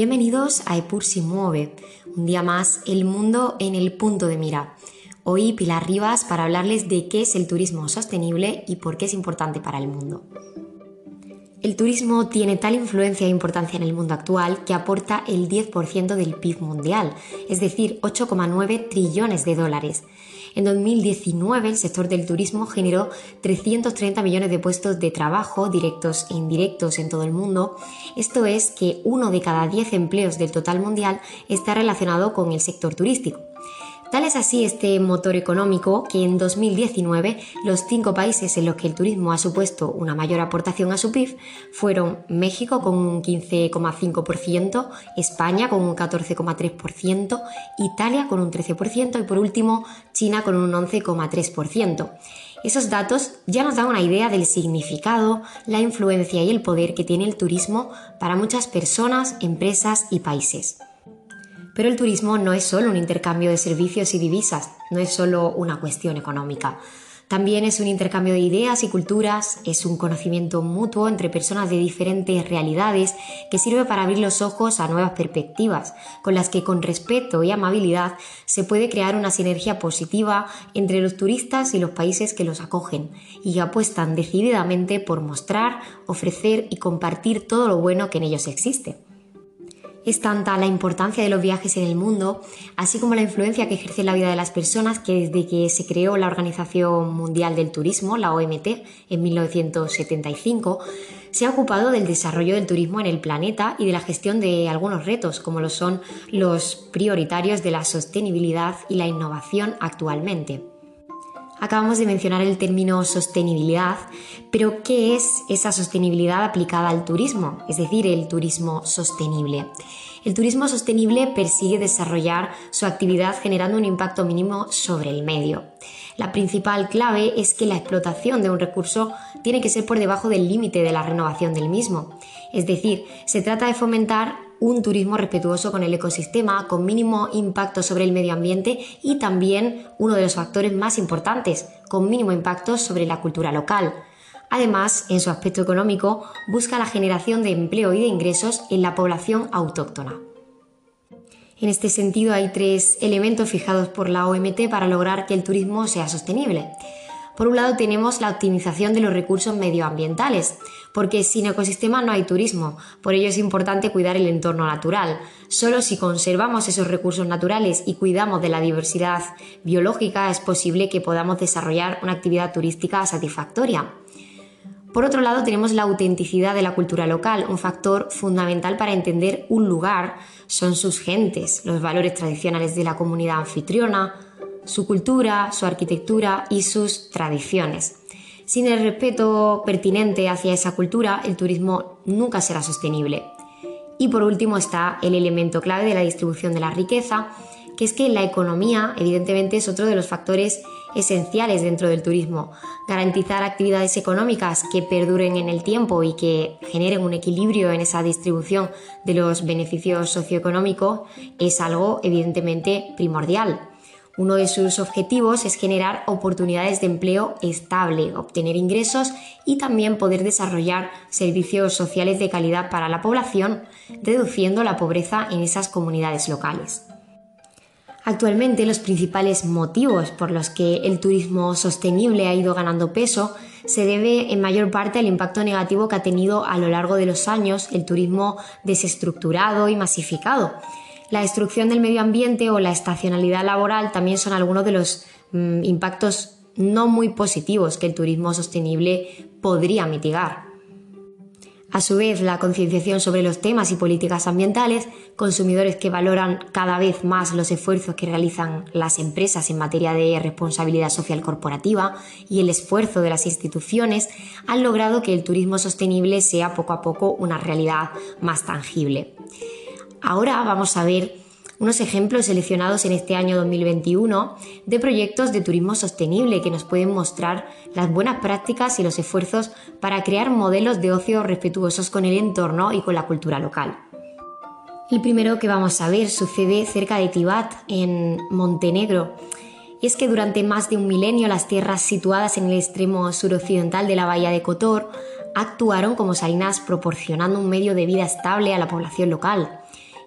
Bienvenidos a Epur si mueve, un día más el mundo en el punto de mira. Hoy Pilar Rivas para hablarles de qué es el turismo sostenible y por qué es importante para el mundo. El turismo tiene tal influencia e importancia en el mundo actual que aporta el 10% del PIB mundial, es decir, 8,9 trillones de dólares. En 2019 el sector del turismo generó 330 millones de puestos de trabajo directos e indirectos en todo el mundo. Esto es que uno de cada 10 empleos del total mundial está relacionado con el sector turístico. Tal es así este motor económico que en 2019 los cinco países en los que el turismo ha supuesto una mayor aportación a su PIB fueron México con un 15,5%, España con un 14,3%, Italia con un 13% y por último China con un 11,3%. Esos datos ya nos dan una idea del significado, la influencia y el poder que tiene el turismo para muchas personas, empresas y países. Pero el turismo no es solo un intercambio de servicios y divisas, no es solo una cuestión económica. También es un intercambio de ideas y culturas, es un conocimiento mutuo entre personas de diferentes realidades que sirve para abrir los ojos a nuevas perspectivas, con las que con respeto y amabilidad se puede crear una sinergia positiva entre los turistas y los países que los acogen y que apuestan decididamente por mostrar, ofrecer y compartir todo lo bueno que en ellos existe. Es tanta la importancia de los viajes en el mundo, así como la influencia que ejerce en la vida de las personas, que desde que se creó la Organización Mundial del Turismo, la OMT, en 1975, se ha ocupado del desarrollo del turismo en el planeta y de la gestión de algunos retos, como lo son los prioritarios de la sostenibilidad y la innovación actualmente. Acabamos de mencionar el término sostenibilidad, pero ¿qué es esa sostenibilidad aplicada al turismo? Es decir, el turismo sostenible. El turismo sostenible persigue desarrollar su actividad generando un impacto mínimo sobre el medio. La principal clave es que la explotación de un recurso tiene que ser por debajo del límite de la renovación del mismo. Es decir, se trata de fomentar un turismo respetuoso con el ecosistema, con mínimo impacto sobre el medio ambiente y también uno de los factores más importantes, con mínimo impacto sobre la cultura local. Además, en su aspecto económico, busca la generación de empleo y de ingresos en la población autóctona. En este sentido, hay tres elementos fijados por la OMT para lograr que el turismo sea sostenible. Por un lado tenemos la optimización de los recursos medioambientales, porque sin ecosistema no hay turismo, por ello es importante cuidar el entorno natural. Solo si conservamos esos recursos naturales y cuidamos de la diversidad biológica es posible que podamos desarrollar una actividad turística satisfactoria. Por otro lado, tenemos la autenticidad de la cultura local, un factor fundamental para entender un lugar son sus gentes, los valores tradicionales de la comunidad anfitriona, su cultura, su arquitectura y sus tradiciones. Sin el respeto pertinente hacia esa cultura, el turismo nunca será sostenible. Y por último está el elemento clave de la distribución de la riqueza, que es que la economía, evidentemente, es otro de los factores esenciales dentro del turismo. Garantizar actividades económicas que perduren en el tiempo y que generen un equilibrio en esa distribución de los beneficios socioeconómicos es algo evidentemente primordial. Uno de sus objetivos es generar oportunidades de empleo estable, obtener ingresos y también poder desarrollar servicios sociales de calidad para la población, reduciendo la pobreza en esas comunidades locales. Actualmente los principales motivos por los que el turismo sostenible ha ido ganando peso se debe en mayor parte al impacto negativo que ha tenido a lo largo de los años el turismo desestructurado y masificado la destrucción del medio ambiente o la estacionalidad laboral también son algunos de los mm, impactos no muy positivos que el turismo sostenible podría mitigar. A su vez, la concienciación sobre los temas y políticas ambientales, consumidores que valoran cada vez más los esfuerzos que realizan las empresas en materia de responsabilidad social corporativa y el esfuerzo de las instituciones, han logrado que el turismo sostenible sea poco a poco una realidad más tangible. Ahora vamos a ver unos ejemplos seleccionados en este año 2021 de proyectos de turismo sostenible que nos pueden mostrar las buenas prácticas y los esfuerzos para crear modelos de ocio respetuosos con el entorno y con la cultura local. El primero que vamos a ver sucede cerca de Tibat, en Montenegro. Y es que durante más de un milenio las tierras situadas en el extremo suroccidental de la bahía de Kotor actuaron como salinas proporcionando un medio de vida estable a la población local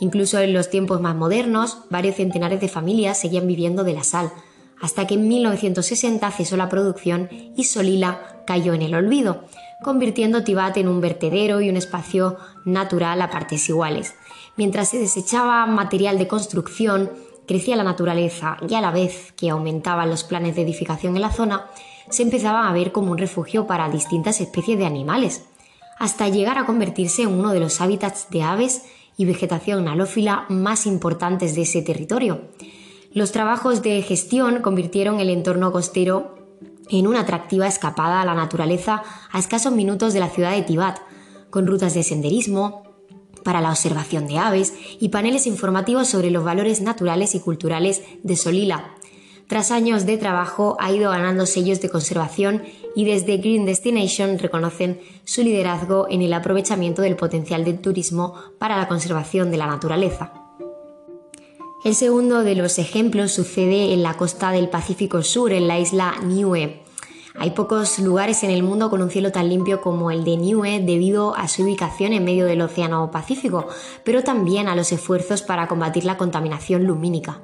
Incluso en los tiempos más modernos, varios centenares de familias seguían viviendo de la sal, hasta que en 1960 cesó la producción y Solila cayó en el olvido, convirtiendo Tibat en un vertedero y un espacio natural a partes iguales. Mientras se desechaba material de construcción, crecía la naturaleza y a la vez que aumentaban los planes de edificación en la zona, se empezaba a ver como un refugio para distintas especies de animales, hasta llegar a convertirse en uno de los hábitats de aves y vegetación halófila más importantes de ese territorio. Los trabajos de gestión convirtieron el entorno costero en una atractiva escapada a la naturaleza a escasos minutos de la ciudad de Tibat, con rutas de senderismo, para la observación de aves y paneles informativos sobre los valores naturales y culturales de Solila. Tras años de trabajo ha ido ganando sellos de conservación y desde Green Destination reconocen su liderazgo en el aprovechamiento del potencial del turismo para la conservación de la naturaleza. El segundo de los ejemplos sucede en la costa del Pacífico Sur, en la isla Niue. Hay pocos lugares en el mundo con un cielo tan limpio como el de Niue debido a su ubicación en medio del Océano Pacífico, pero también a los esfuerzos para combatir la contaminación lumínica.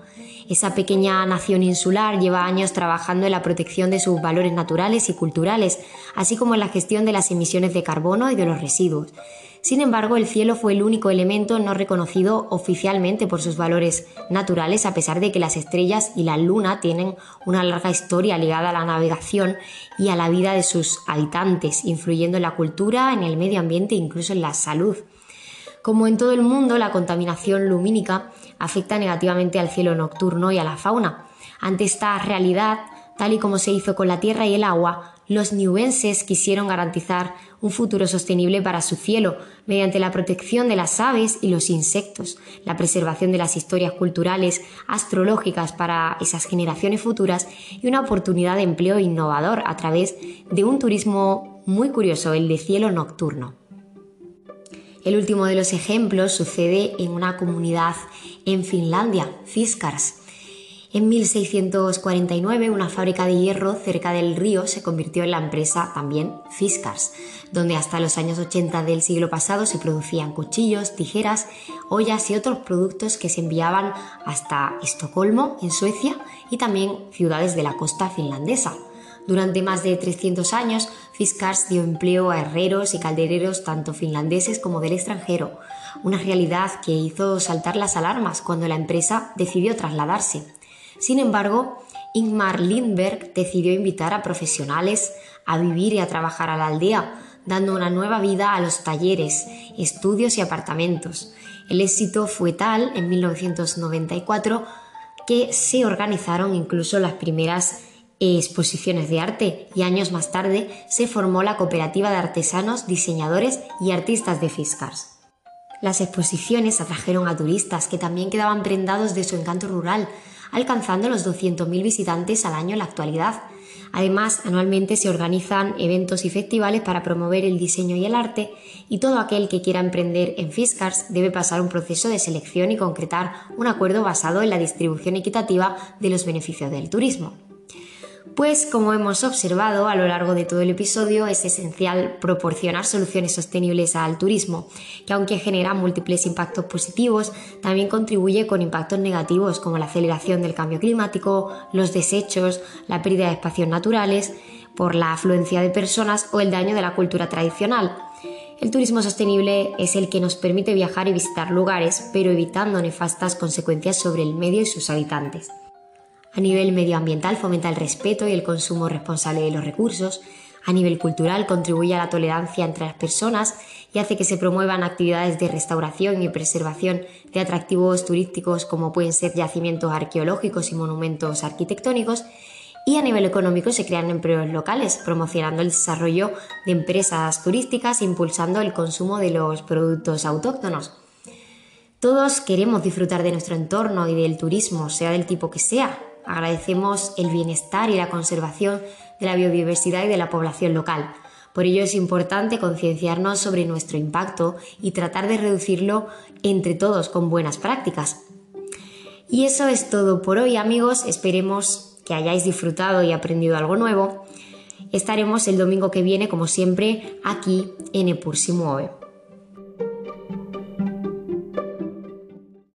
Esa pequeña nación insular lleva años trabajando en la protección de sus valores naturales y culturales, así como en la gestión de las emisiones de carbono y de los residuos. Sin embargo, el cielo fue el único elemento no reconocido oficialmente por sus valores naturales, a pesar de que las estrellas y la luna tienen una larga historia ligada a la navegación y a la vida de sus habitantes, influyendo en la cultura, en el medio ambiente e incluso en la salud. Como en todo el mundo, la contaminación lumínica afecta negativamente al cielo nocturno y a la fauna. Ante esta realidad, tal y como se hizo con la tierra y el agua, los niuenses quisieron garantizar un futuro sostenible para su cielo mediante la protección de las aves y los insectos, la preservación de las historias culturales astrológicas para esas generaciones futuras y una oportunidad de empleo innovador a través de un turismo muy curioso, el de cielo nocturno. El último de los ejemplos sucede en una comunidad en Finlandia, Fiskars, en 1649, una fábrica de hierro cerca del río se convirtió en la empresa también Fiskars, donde hasta los años 80 del siglo pasado se producían cuchillos, tijeras, ollas y otros productos que se enviaban hasta Estocolmo, en Suecia, y también ciudades de la costa finlandesa. Durante más de 300 años, Fiskars dio empleo a herreros y caldereros tanto finlandeses como del extranjero, una realidad que hizo saltar las alarmas cuando la empresa decidió trasladarse. Sin embargo, Ingmar Lindberg decidió invitar a profesionales a vivir y a trabajar a la aldea, dando una nueva vida a los talleres, estudios y apartamentos. El éxito fue tal en 1994 que se organizaron incluso las primeras exposiciones de arte y años más tarde se formó la cooperativa de artesanos, diseñadores y artistas de Fiskars. Las exposiciones atrajeron a turistas que también quedaban prendados de su encanto rural, alcanzando los 200.000 visitantes al año en la actualidad. Además, anualmente se organizan eventos y festivales para promover el diseño y el arte, y todo aquel que quiera emprender en Fiskars debe pasar un proceso de selección y concretar un acuerdo basado en la distribución equitativa de los beneficios del turismo. Pues como hemos observado a lo largo de todo el episodio, es esencial proporcionar soluciones sostenibles al turismo, que aunque genera múltiples impactos positivos, también contribuye con impactos negativos como la aceleración del cambio climático, los desechos, la pérdida de espacios naturales, por la afluencia de personas o el daño de la cultura tradicional. El turismo sostenible es el que nos permite viajar y visitar lugares, pero evitando nefastas consecuencias sobre el medio y sus habitantes. A nivel medioambiental fomenta el respeto y el consumo responsable de los recursos. A nivel cultural contribuye a la tolerancia entre las personas y hace que se promuevan actividades de restauración y preservación de atractivos turísticos como pueden ser yacimientos arqueológicos y monumentos arquitectónicos. Y a nivel económico se crean empleos locales, promocionando el desarrollo de empresas turísticas impulsando el consumo de los productos autóctonos. Todos queremos disfrutar de nuestro entorno y del turismo, sea del tipo que sea, Agradecemos el bienestar y la conservación de la biodiversidad y de la población local. Por ello es importante concienciarnos sobre nuestro impacto y tratar de reducirlo entre todos con buenas prácticas. Y eso es todo por hoy amigos, esperemos que hayáis disfrutado y aprendido algo nuevo. Estaremos el domingo que viene, como siempre, aquí en Epur.